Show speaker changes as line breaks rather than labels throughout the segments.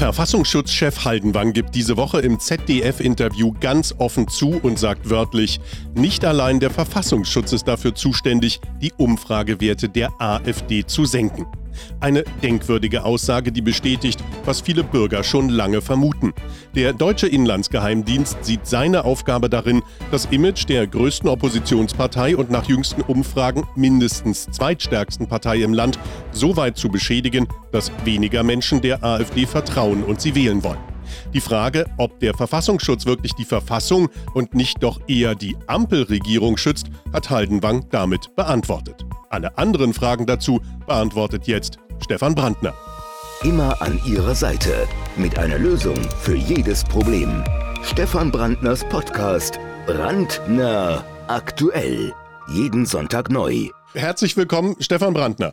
Verfassungsschutzchef Haldenwang gibt diese Woche im ZDF-Interview ganz offen zu und sagt wörtlich, nicht allein der Verfassungsschutz ist dafür zuständig, die Umfragewerte der AfD zu senken. Eine denkwürdige Aussage, die bestätigt, was viele Bürger schon lange vermuten. Der deutsche Inlandsgeheimdienst sieht seine Aufgabe darin, das Image der größten Oppositionspartei und nach jüngsten Umfragen mindestens zweitstärksten Partei im Land so weit zu beschädigen, dass weniger Menschen der AfD vertrauen und sie wählen wollen. Die Frage, ob der Verfassungsschutz wirklich die Verfassung und nicht doch eher die Ampelregierung schützt, hat Haldenwang damit beantwortet. Alle anderen Fragen dazu beantwortet jetzt Stefan Brandner.
Immer an Ihrer Seite mit einer Lösung für jedes Problem. Stefan Brandners Podcast Brandner aktuell. Jeden Sonntag neu.
Herzlich willkommen, Stefan Brandner.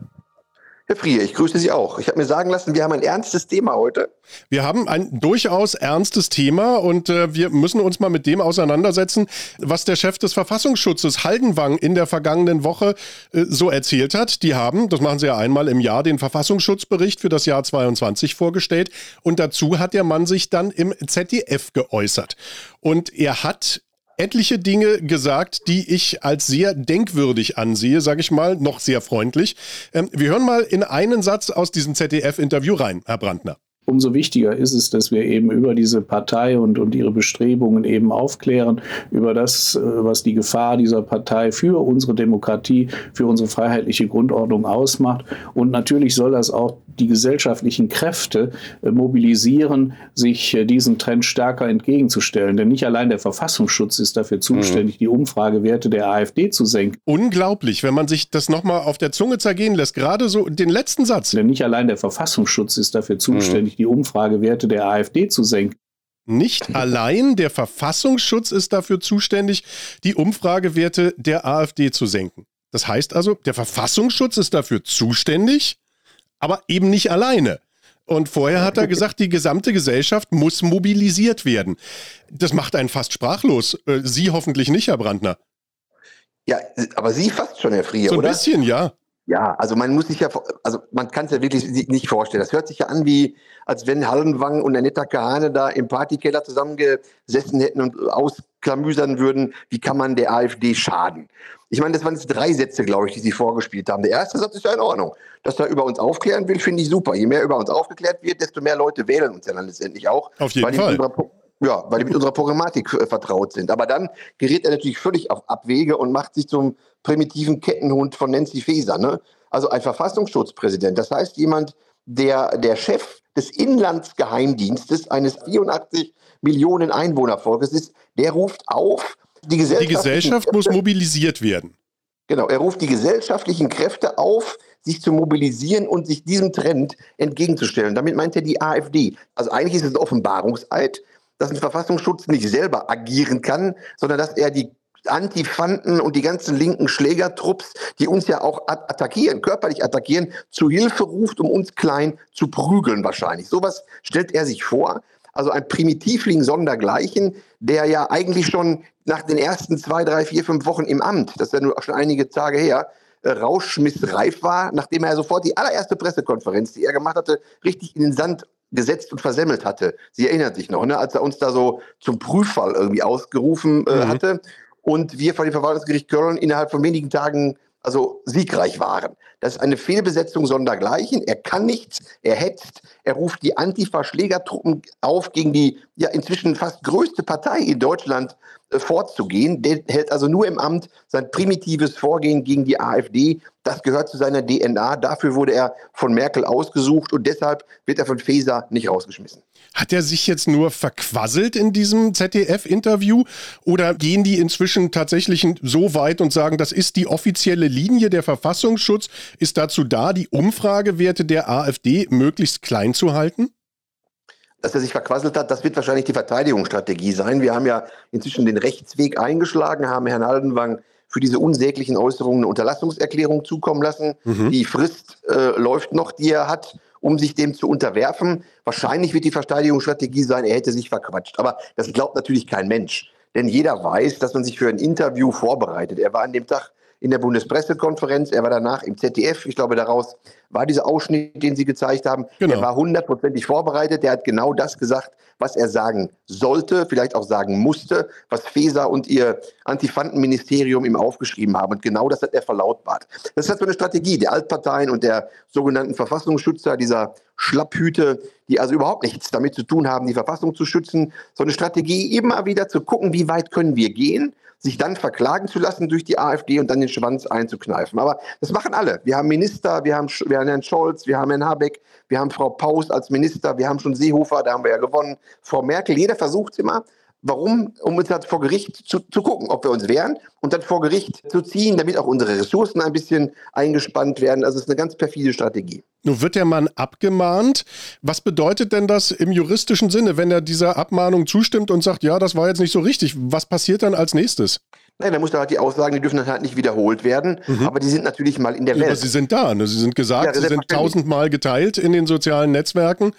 Herr Frier, ich grüße Sie auch. Ich habe mir sagen lassen, wir haben ein ernstes Thema heute.
Wir haben ein durchaus ernstes Thema und äh, wir müssen uns mal mit dem auseinandersetzen, was der Chef des Verfassungsschutzes Haldenwang in der vergangenen Woche äh, so erzählt hat. Die haben, das machen sie ja einmal im Jahr, den Verfassungsschutzbericht für das Jahr 22 vorgestellt und dazu hat der Mann sich dann im ZDF geäußert. Und er hat etliche Dinge gesagt, die ich als sehr denkwürdig ansehe, sage ich mal, noch sehr freundlich. Ähm, wir hören mal in einen Satz aus diesem ZDF-Interview rein, Herr Brandner
umso wichtiger ist es, dass wir eben über diese Partei und, und ihre Bestrebungen eben aufklären, über das, äh, was die Gefahr dieser Partei für unsere Demokratie, für unsere freiheitliche Grundordnung ausmacht. Und natürlich soll das auch die gesellschaftlichen Kräfte äh, mobilisieren, sich äh, diesen Trend stärker entgegenzustellen. Denn nicht allein der Verfassungsschutz ist dafür zuständig, mhm. die Umfragewerte der AfD zu senken.
Unglaublich, wenn man sich das nochmal auf der Zunge zergehen lässt, gerade so den letzten Satz.
Denn nicht allein der Verfassungsschutz ist dafür zuständig, mhm die Umfragewerte der AfD zu senken.
Nicht allein der Verfassungsschutz ist dafür zuständig, die Umfragewerte der AfD zu senken. Das heißt also, der Verfassungsschutz ist dafür zuständig, aber eben nicht alleine. Und vorher hat er gesagt, die gesamte Gesellschaft muss mobilisiert werden. Das macht einen fast sprachlos. Äh, Sie hoffentlich nicht, Herr Brandner.
Ja, aber Sie fast schon, Herr Frier,
So ein bisschen, ja.
Ja, also man muss sich ja, also man kann es ja wirklich nicht vorstellen. Das hört sich ja an wie, als wenn Hallenwang und Anetta Kahane da im Partykeller zusammengesessen hätten und ausklamüsern würden, wie kann man der AfD schaden. Ich meine, das waren jetzt drei Sätze, glaube ich, die Sie vorgespielt haben. Der erste Satz ist ja in Ordnung. Dass er über uns aufklären will, finde ich super. Je mehr über uns aufgeklärt wird, desto mehr Leute wählen uns ja dann letztendlich auch.
Auf jeden Fall.
Ja, weil die mit unserer Programmatik äh, vertraut sind. Aber dann gerät er natürlich völlig auf Abwege und macht sich zum primitiven Kettenhund von Nancy Faeser. Ne? Also ein Verfassungsschutzpräsident. Das heißt, jemand, der der Chef des Inlandsgeheimdienstes eines 84 Millionen Einwohnervolkes ist, der ruft auf,
die, die Gesellschaft muss mobilisiert werden.
Genau, er ruft die gesellschaftlichen Kräfte auf, sich zu mobilisieren und sich diesem Trend entgegenzustellen. Damit meint er die AfD. Also eigentlich ist es ein Offenbarungseid, dass ein Verfassungsschutz nicht selber agieren kann, sondern dass er die Antifanten und die ganzen linken Schlägertrupps, die uns ja auch attackieren, körperlich attackieren, zu Hilfe ruft, um uns klein zu prügeln wahrscheinlich. Sowas stellt er sich vor. Also ein Primitivling sondergleichen, der ja eigentlich schon nach den ersten zwei, drei, vier, fünf Wochen im Amt, das ist ja nur schon einige Tage her, äh, rauschmissreif war, nachdem er sofort die allererste Pressekonferenz, die er gemacht hatte, richtig in den Sand gesetzt und versemmelt hatte. Sie erinnert sich noch, ne, als er uns da so zum Prüffall irgendwie ausgerufen äh, mhm. hatte und wir vor dem Verwaltungsgericht Köln innerhalb von wenigen Tagen also siegreich waren. Das ist eine Fehlbesetzung sondergleichen. Er kann nichts, er hetzt, er ruft die Antifa-Schlägertruppen auf, gegen die ja inzwischen fast größte Partei in Deutschland äh, vorzugehen. Der hält also nur im Amt sein primitives Vorgehen gegen die AfD. Das gehört zu seiner DNA. Dafür wurde er von Merkel ausgesucht und deshalb wird er von Feser nicht rausgeschmissen.
Hat er sich jetzt nur verquasselt in diesem ZDF-Interview oder gehen die inzwischen tatsächlich so weit und sagen, das ist die offizielle Linie, der Verfassungsschutz ist dazu da, die Umfragewerte der AfD möglichst klein zu halten?
dass er sich verquasselt hat, das wird wahrscheinlich die Verteidigungsstrategie sein. Wir haben ja inzwischen den Rechtsweg eingeschlagen, haben Herrn Haldenwang für diese unsäglichen Äußerungen eine Unterlassungserklärung zukommen lassen. Mhm. Die Frist äh, läuft noch, die er hat, um sich dem zu unterwerfen. Wahrscheinlich wird die Verteidigungsstrategie sein, er hätte sich verquatscht. Aber das glaubt natürlich kein Mensch. Denn jeder weiß, dass man sich für ein Interview vorbereitet. Er war an dem Tag in der Bundespressekonferenz, er war danach im ZDF. Ich glaube, daraus war dieser Ausschnitt, den Sie gezeigt haben. Genau. Er war hundertprozentig vorbereitet. Der hat genau das gesagt, was er sagen sollte, vielleicht auch sagen musste, was Feser und ihr Antifantenministerium ihm aufgeschrieben haben. Und genau das hat er verlautbart. Das ist halt so eine Strategie der Altparteien und der sogenannten Verfassungsschützer, dieser Schlapphüte, die also überhaupt nichts damit zu tun haben, die Verfassung zu schützen. So eine Strategie, immer wieder zu gucken, wie weit können wir gehen sich dann verklagen zu lassen durch die AfD und dann den Schwanz einzukneifen. Aber das machen alle. Wir haben Minister, wir haben, wir haben Herrn Scholz, wir haben Herrn Habeck, wir haben Frau Paus als Minister, wir haben schon Seehofer, da haben wir ja gewonnen, Frau Merkel. Jeder versucht es immer. Warum? Um uns halt vor Gericht zu, zu gucken, ob wir uns wehren und dann vor Gericht zu ziehen, damit auch unsere Ressourcen ein bisschen eingespannt werden. Also es ist eine ganz perfide Strategie.
Nun wird der Mann abgemahnt. Was bedeutet denn das im juristischen Sinne, wenn er dieser Abmahnung zustimmt und sagt, ja, das war jetzt nicht so richtig? Was passiert dann als nächstes?
Nein, da muss da halt die Aussagen, die dürfen dann halt nicht wiederholt werden, mhm. aber die sind natürlich mal in der Welt. Aber
sie sind da, ne? sie sind gesagt, ja, sie sind tausendmal geteilt in den sozialen Netzwerken.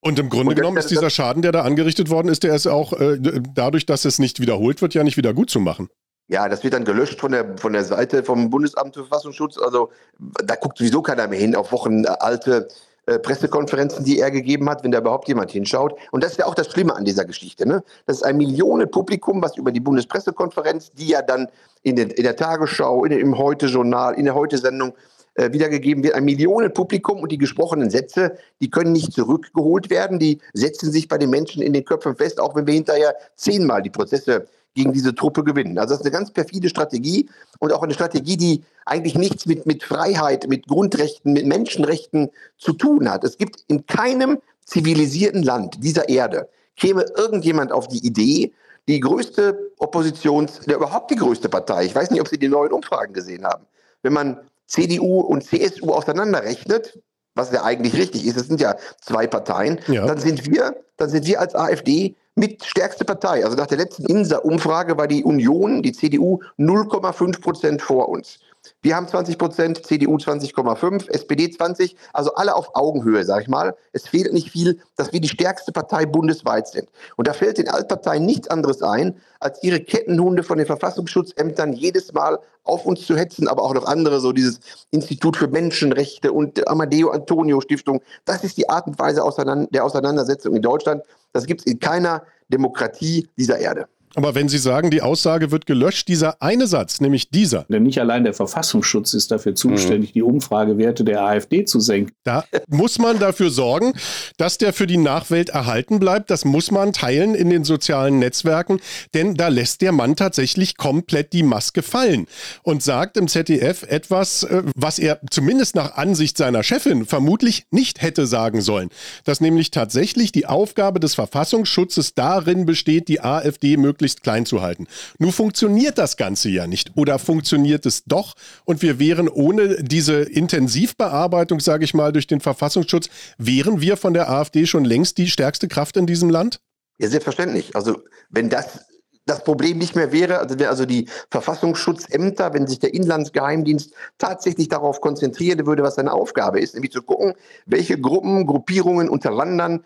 Und im Grunde und genommen ist dieser Schaden, der da angerichtet worden ist, der ist auch äh, dadurch, dass es nicht wiederholt wird, ja nicht wieder gut zu machen.
Ja, das wird dann gelöscht von der, von der Seite vom Bundesamt für Verfassungsschutz. Also da guckt sowieso keiner mehr hin auf wochenalte äh, Pressekonferenzen, die er gegeben hat, wenn da überhaupt jemand hinschaut. Und das ist ja auch das Schlimme an dieser Geschichte. Ne? Das ist ein Millionenpublikum, was über die Bundespressekonferenz, die ja dann in, den, in der Tagesschau, in, im Heute-Journal, in der Heute-Sendung äh, wiedergegeben wird, ein Millionenpublikum und die gesprochenen Sätze, die können nicht zurückgeholt werden, die setzen sich bei den Menschen in den Köpfen fest, auch wenn wir hinterher zehnmal die Prozesse gegen diese Truppe gewinnen. Also das ist eine ganz perfide Strategie und auch eine Strategie, die eigentlich nichts mit, mit Freiheit, mit Grundrechten, mit Menschenrechten zu tun hat. Es gibt in keinem zivilisierten Land dieser Erde, käme irgendjemand auf die Idee, die größte Oppositions, der überhaupt die größte Partei, ich weiß nicht, ob Sie die neuen Umfragen gesehen haben, wenn man CDU und CSU auseinanderrechnet, was ja eigentlich richtig ist, es sind ja zwei Parteien, ja. dann sind wir, dann sind wir als AfD mit stärkste Partei. Also nach der letzten INSA-Umfrage war die Union, die CDU, 0,5 Prozent vor uns. Wir haben 20 Prozent, CDU 20,5, SPD 20, also alle auf Augenhöhe, sage ich mal. Es fehlt nicht viel, dass wir die stärkste Partei bundesweit sind. Und da fällt den Altparteien nichts anderes ein, als ihre Kettenhunde von den Verfassungsschutzämtern jedes Mal auf uns zu hetzen, aber auch noch andere, so dieses Institut für Menschenrechte und Amadeo Antonio Stiftung. Das ist die Art und Weise der Auseinandersetzung in Deutschland. Das gibt es in keiner Demokratie dieser Erde.
Aber wenn Sie sagen, die Aussage wird gelöscht, dieser eine Satz, nämlich dieser.
Denn nicht allein der Verfassungsschutz ist dafür zuständig, mhm. die Umfragewerte der AfD zu senken.
Da muss man dafür sorgen, dass der für die Nachwelt erhalten bleibt. Das muss man teilen in den sozialen Netzwerken, denn da lässt der Mann tatsächlich komplett die Maske fallen und sagt im ZDF etwas, äh, was er zumindest nach Ansicht seiner Chefin vermutlich nicht hätte sagen sollen. Dass nämlich tatsächlich die Aufgabe des Verfassungsschutzes darin besteht, die AfD möglichst möglichst klein zu halten. Nur funktioniert das Ganze ja nicht. Oder funktioniert es doch? Und wir wären ohne diese Intensivbearbeitung, sage ich mal, durch den Verfassungsschutz, wären wir von der AfD schon längst die stärkste Kraft in diesem Land?
Ja, selbstverständlich. Also wenn das das Problem nicht mehr wäre, also also die Verfassungsschutzämter, wenn sich der Inlandsgeheimdienst tatsächlich darauf konzentrieren würde, was seine Aufgabe ist, nämlich zu gucken, welche Gruppen, Gruppierungen, Unterwandern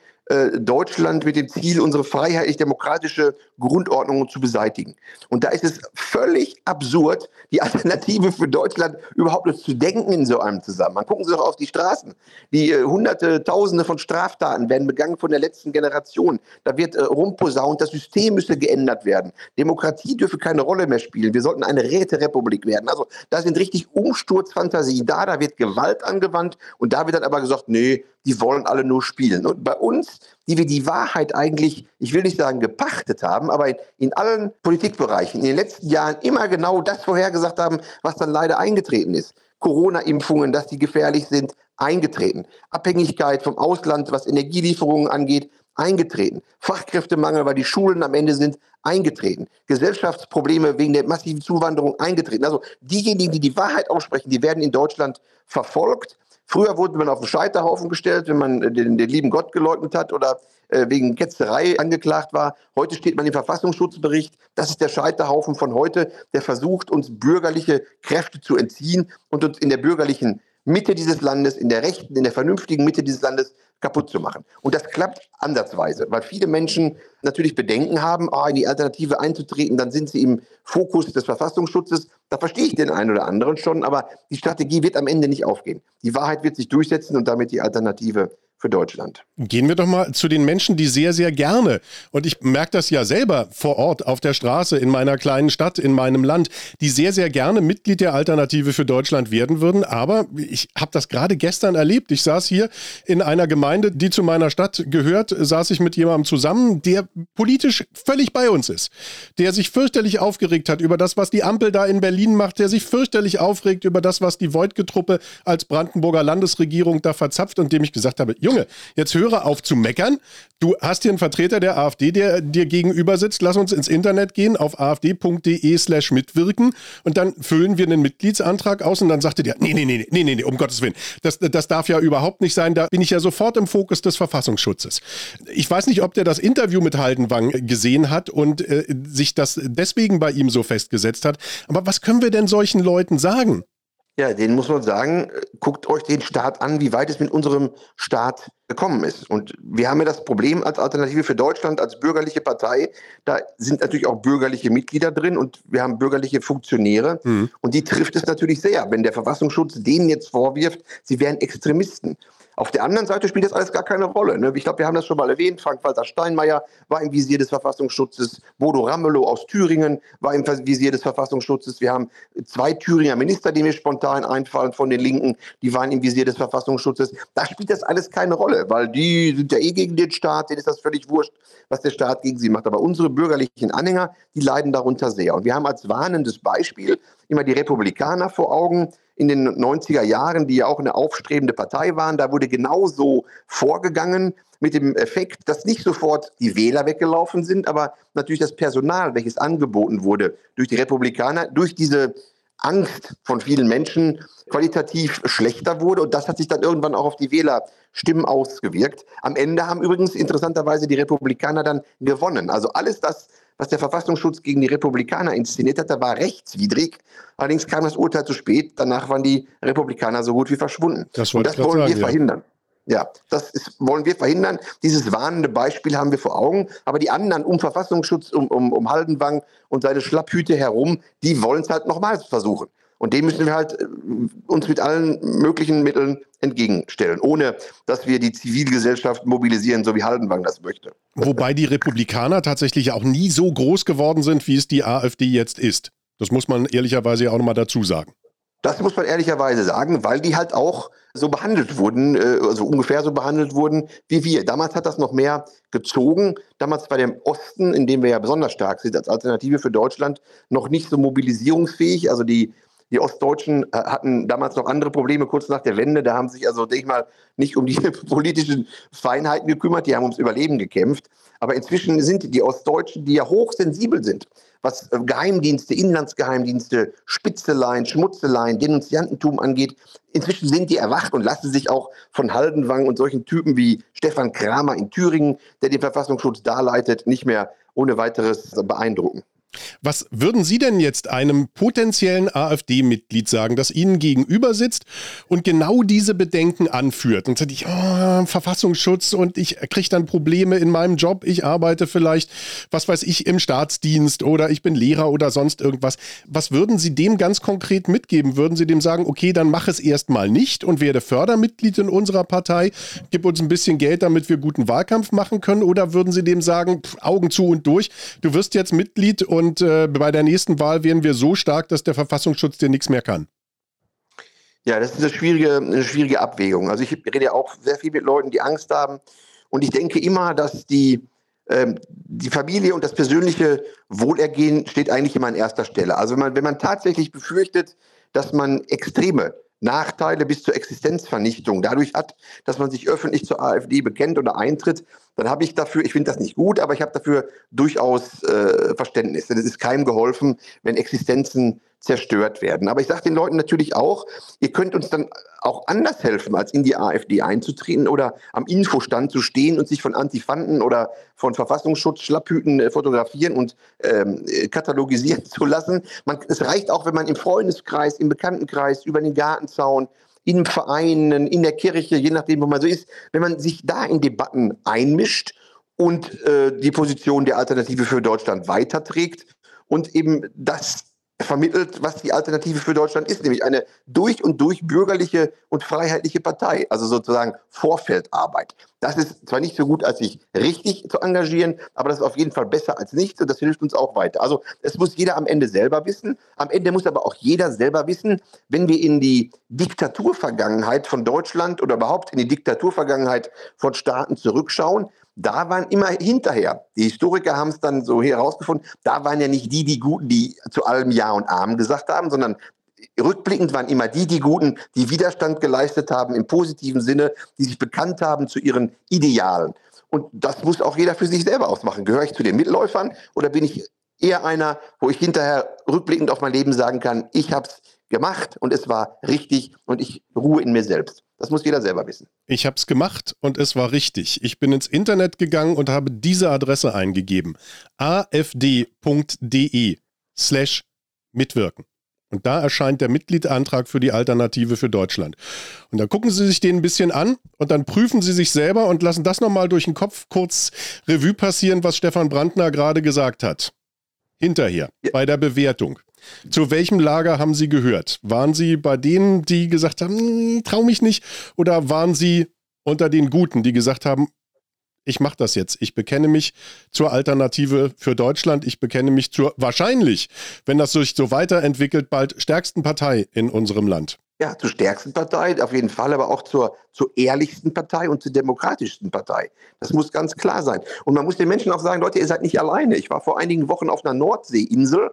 Deutschland mit dem Ziel, unsere freiheitlich-demokratische Grundordnung zu beseitigen. Und da ist es völlig absurd, die Alternative für Deutschland überhaupt nur zu denken in so einem Zusammenhang. Gucken Sie doch auf die Straßen. Die äh, hunderte, tausende von Straftaten werden begangen von der letzten Generation. Da wird äh, rumposaunt, das System müsse geändert werden. Demokratie dürfe keine Rolle mehr spielen. Wir sollten eine Räterepublik werden. Also da sind richtig Umsturzfantasien da, da wird Gewalt angewandt und da wird dann aber gesagt, nee, die wollen alle nur spielen. Und bei uns, die wir die Wahrheit eigentlich, ich will nicht sagen gepachtet haben, aber in, in allen Politikbereichen in den letzten Jahren immer genau das vorhergesagt haben, was dann leider eingetreten ist. Corona-Impfungen, dass die gefährlich sind, eingetreten. Abhängigkeit vom Ausland, was Energielieferungen angeht, eingetreten. Fachkräftemangel, weil die Schulen am Ende sind, eingetreten. Gesellschaftsprobleme wegen der massiven Zuwanderung eingetreten. Also diejenigen, die die Wahrheit aussprechen, die werden in Deutschland verfolgt. Früher wurde man auf den Scheiterhaufen gestellt, wenn man den, den lieben Gott geleugnet hat oder äh, wegen Ketzerei angeklagt war. Heute steht man im Verfassungsschutzbericht. Das ist der Scheiterhaufen von heute, der versucht, uns bürgerliche Kräfte zu entziehen und uns in der bürgerlichen Mitte dieses Landes, in der rechten, in der vernünftigen Mitte dieses Landes kaputt zu machen. Und das klappt ansatzweise, weil viele Menschen natürlich Bedenken haben, oh, in die Alternative einzutreten, dann sind sie im Fokus des Verfassungsschutzes. Da verstehe ich den einen oder anderen schon, aber die Strategie wird am Ende nicht aufgehen. Die Wahrheit wird sich durchsetzen und damit die Alternative für Deutschland.
Gehen wir doch mal zu den Menschen, die sehr, sehr gerne, und ich merke das ja selber vor Ort auf der Straße in meiner kleinen Stadt, in meinem Land, die sehr, sehr gerne Mitglied der Alternative für Deutschland werden würden. Aber ich habe das gerade gestern erlebt. Ich saß hier in einer Gemeinde, die zu meiner Stadt gehört, saß ich mit jemandem zusammen, der politisch völlig bei uns ist, der sich fürchterlich aufgeregt hat über das, was die Ampel da in Berlin macht, der sich fürchterlich aufregt über das, was die Voigtke-Truppe als Brandenburger Landesregierung da verzapft und dem ich gesagt habe, Junge, Junge, jetzt höre auf zu meckern. Du hast hier einen Vertreter der AfD, der dir gegenüber sitzt. Lass uns ins Internet gehen auf afd.de slash mitwirken und dann füllen wir einen Mitgliedsantrag aus und dann sagte der, nee, nee, nee, nee, nee, nee, um Gottes Willen. Das, das darf ja überhaupt nicht sein. Da bin ich ja sofort im Fokus des Verfassungsschutzes. Ich weiß nicht, ob der das Interview mit Haldenwang gesehen hat und äh, sich das deswegen bei ihm so festgesetzt hat. Aber was können wir denn solchen Leuten sagen?
Ja, den muss man sagen, guckt euch den Staat an, wie weit es mit unserem Staat gekommen ist. Und wir haben ja das Problem als Alternative für Deutschland, als bürgerliche Partei, da sind natürlich auch bürgerliche Mitglieder drin und wir haben bürgerliche Funktionäre. Mhm. Und die trifft es natürlich sehr, wenn der Verfassungsschutz denen jetzt vorwirft, sie wären Extremisten. Auf der anderen Seite spielt das alles gar keine Rolle. Ne? Ich glaube, wir haben das schon mal erwähnt. Frank-Walter Steinmeier war im Visier des Verfassungsschutzes. Bodo Ramelow aus Thüringen war im Visier des Verfassungsschutzes. Wir haben zwei Thüringer Minister, die mir spontan einfallen von den Linken, die waren im Visier des Verfassungsschutzes. Da spielt das alles keine Rolle, weil die sind ja eh gegen den Staat. Denen ist das völlig wurscht, was der Staat gegen sie macht. Aber unsere bürgerlichen Anhänger, die leiden darunter sehr. Und wir haben als warnendes Beispiel immer die Republikaner vor Augen, in den 90er Jahren, die ja auch eine aufstrebende Partei waren. Da wurde genauso vorgegangen mit dem Effekt, dass nicht sofort die Wähler weggelaufen sind, aber natürlich das Personal, welches angeboten wurde durch die Republikaner, durch diese Angst von vielen Menschen qualitativ schlechter wurde. Und das hat sich dann irgendwann auch auf die Wählerstimmen ausgewirkt. Am Ende haben übrigens interessanterweise die Republikaner dann gewonnen. Also alles das, was der Verfassungsschutz gegen die Republikaner inszeniert hatte, war rechtswidrig. Allerdings kam das Urteil zu spät. Danach waren die Republikaner so gut wie verschwunden.
Das,
Und das wollen sagen, wir ja. verhindern. Ja, das ist, wollen wir verhindern. Dieses warnende Beispiel haben wir vor Augen. Aber die anderen um Verfassungsschutz, um, um, um Haldenwang und seine Schlapphüte herum, die wollen es halt nochmals versuchen. Und dem müssen wir halt äh, uns mit allen möglichen Mitteln entgegenstellen, ohne dass wir die Zivilgesellschaft mobilisieren, so wie Haldenwang das möchte.
Wobei die Republikaner tatsächlich auch nie so groß geworden sind, wie es die AfD jetzt ist. Das muss man ehrlicherweise auch nochmal dazu sagen.
Das muss man ehrlicherweise sagen, weil die halt auch so behandelt wurden, äh, also ungefähr so behandelt wurden wie wir. Damals hat das noch mehr gezogen. Damals bei dem Osten, in dem wir ja besonders stark sind als Alternative für Deutschland, noch nicht so mobilisierungsfähig. Also die die Ostdeutschen äh, hatten damals noch andere Probleme kurz nach der Wende. Da haben sich also, denke ich mal, nicht um die politischen Feinheiten gekümmert, die haben ums Überleben gekämpft. Aber inzwischen sind die Ostdeutschen, die ja hochsensibel sind, was äh, Geheimdienste, Inlandsgeheimdienste, Spitzeleien, Schmutzeleien, Denunziantentum angeht, inzwischen sind die erwacht und lassen sich auch von Haldenwang und solchen Typen wie Stefan Kramer in Thüringen, der den Verfassungsschutz darleitet, nicht mehr ohne weiteres beeindrucken.
Was würden Sie denn jetzt einem potenziellen AfD-Mitglied sagen, das Ihnen gegenüber sitzt und genau diese Bedenken anführt? Und sagt, ich, oh, Verfassungsschutz und ich kriege dann Probleme in meinem Job. Ich arbeite vielleicht, was weiß ich, im Staatsdienst oder ich bin Lehrer oder sonst irgendwas. Was würden Sie dem ganz konkret mitgeben? Würden Sie dem sagen, okay, dann mach es erstmal nicht und werde Fördermitglied in unserer Partei, gib uns ein bisschen Geld, damit wir guten Wahlkampf machen können? Oder würden Sie dem sagen, pff, Augen zu und durch, du wirst jetzt Mitglied und und äh, bei der nächsten Wahl werden wir so stark, dass der Verfassungsschutz dir nichts mehr kann.
Ja, das ist eine schwierige, eine schwierige Abwägung. Also ich rede ja auch sehr viel mit Leuten, die Angst haben. Und ich denke immer, dass die, ähm, die Familie und das persönliche Wohlergehen steht eigentlich immer an erster Stelle. Also wenn man, wenn man tatsächlich befürchtet, dass man extreme Nachteile bis zur Existenzvernichtung dadurch hat, dass man sich öffentlich zur AfD bekennt oder eintritt, dann habe ich dafür, ich finde das nicht gut, aber ich habe dafür durchaus äh, Verständnis. Denn es ist keinem geholfen, wenn Existenzen zerstört werden. Aber ich sage den Leuten natürlich auch, ihr könnt uns dann auch anders helfen, als in die AfD einzutreten oder am Infostand zu stehen und sich von Antifanten oder von Verfassungsschutz Schlapphüten äh, fotografieren und ähm, äh, katalogisieren zu lassen. Man, es reicht auch, wenn man im Freundeskreis, im Bekanntenkreis, über den Gartenzaun, in Vereinen, in der Kirche, je nachdem, wo man so ist, wenn man sich da in Debatten einmischt und äh, die Position der Alternative für Deutschland weiterträgt und eben das vermittelt, was die Alternative für Deutschland ist, nämlich eine durch und durch bürgerliche und freiheitliche Partei, also sozusagen Vorfeldarbeit. Das ist zwar nicht so gut, als sich richtig zu engagieren, aber das ist auf jeden Fall besser als nichts und das hilft uns auch weiter. Also es muss jeder am Ende selber wissen. Am Ende muss aber auch jeder selber wissen, wenn wir in die Diktaturvergangenheit von Deutschland oder überhaupt in die Diktaturvergangenheit von Staaten zurückschauen, da waren immer hinterher, die Historiker haben es dann so herausgefunden, da waren ja nicht die, die Guten, die zu allem Ja und Amen gesagt haben, sondern rückblickend waren immer die, die Guten, die Widerstand geleistet haben im positiven Sinne, die sich bekannt haben zu ihren Idealen. Und das muss auch jeder für sich selber ausmachen. Gehöre ich zu den Mitläufern oder bin ich eher einer, wo ich hinterher rückblickend auf mein Leben sagen kann, ich habe es gemacht und es war richtig und ich ruhe in mir selbst. Das muss jeder selber wissen.
Ich habe es gemacht und es war richtig. Ich bin ins Internet gegangen und habe diese Adresse eingegeben. afd.de slash mitwirken. Und da erscheint der Mitgliedantrag für die Alternative für Deutschland. Und dann gucken Sie sich den ein bisschen an und dann prüfen Sie sich selber und lassen das nochmal durch den Kopf kurz Revue passieren, was Stefan Brandner gerade gesagt hat. Hinterher, ja. bei der Bewertung. Zu welchem Lager haben Sie gehört? Waren Sie bei denen, die gesagt haben, hm, trau mich nicht? Oder waren Sie unter den Guten, die gesagt haben, ich mache das jetzt. Ich bekenne mich zur Alternative für Deutschland. Ich bekenne mich zur wahrscheinlich, wenn das sich so weiterentwickelt, bald stärksten Partei in unserem Land.
Ja, zur stärksten Partei, auf jeden Fall, aber auch zur, zur ehrlichsten Partei und zur demokratischsten Partei. Das muss ganz klar sein. Und man muss den Menschen auch sagen, Leute, ihr seid nicht alleine. Ich war vor einigen Wochen auf einer Nordseeinsel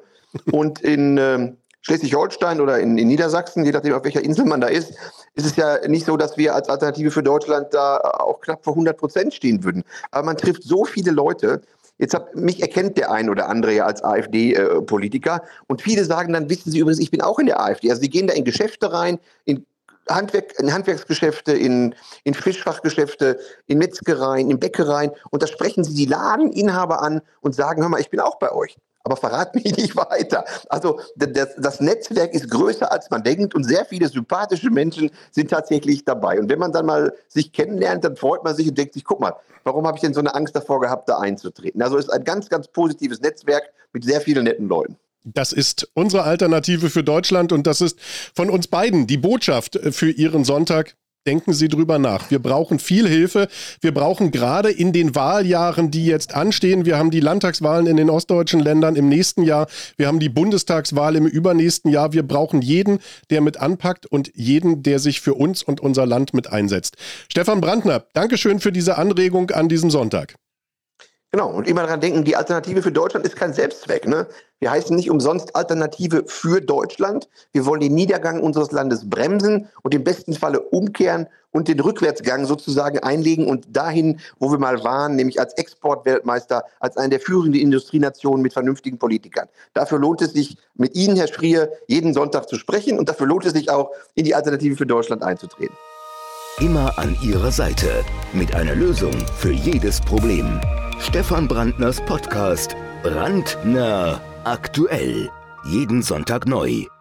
und in äh, Schleswig-Holstein oder in, in, Niedersachsen, je nachdem, auf welcher Insel man da ist, ist es ja nicht so, dass wir als Alternative für Deutschland da auch knapp vor 100 Prozent stehen würden. Aber man trifft so viele Leute. Jetzt hab, mich erkennt der ein oder andere ja als AfD-Politiker. Äh, und viele sagen dann, wissen Sie übrigens, ich bin auch in der AfD. Also sie gehen da in Geschäfte rein, in Handwerk, in Handwerksgeschäfte, in, in Fischfachgeschäfte, in Metzgereien, in Bäckereien und da sprechen sie die Ladeninhaber an und sagen, hör mal, ich bin auch bei euch aber verrat mich nicht weiter. Also das, das, Netzwerk ist größer, als man denkt und sehr viele sympathische Menschen sind tatsächlich dabei. Und wenn man dann mal sich kennenlernt, dann freut man sich und denkt sich, guck mal, warum habe ich denn so eine Angst davor gehabt, da einzutreten? Also es ist ein ganz, ganz positives Netzwerk mit sehr vielen netten Leuten.
Das ist unsere Alternative für Deutschland und das ist von uns beiden die Botschaft für Ihren Sonntag. Denken Sie drüber nach. Wir brauchen viel Hilfe. Wir brauchen gerade in den Wahljahren, die jetzt anstehen. Wir haben die Landtagswahlen in den ostdeutschen Ländern im nächsten Jahr. Wir haben die Bundestagswahl im übernächsten Jahr. Wir brauchen jeden, der mit anpackt und jeden, der sich für uns und unser Land mit einsetzt. Stefan Brandner, Dankeschön für diese Anregung an diesem Sonntag.
Genau, und immer daran denken, die Alternative für Deutschland ist kein Selbstzweck. Ne? Wir heißen nicht umsonst Alternative für Deutschland. Wir wollen den Niedergang unseres Landes bremsen und im besten Falle umkehren und den Rückwärtsgang sozusagen einlegen und dahin, wo wir mal waren, nämlich als Exportweltmeister, als eine der führenden Industrienationen mit vernünftigen Politikern. Dafür lohnt es sich, mit Ihnen, Herr Schrier, jeden Sonntag zu sprechen und dafür lohnt es sich auch, in die Alternative für Deutschland einzutreten.
Immer an Ihrer Seite mit einer Lösung für jedes Problem. Stefan Brandners Podcast Brandnah aktuell. Jeden Sonntag neu.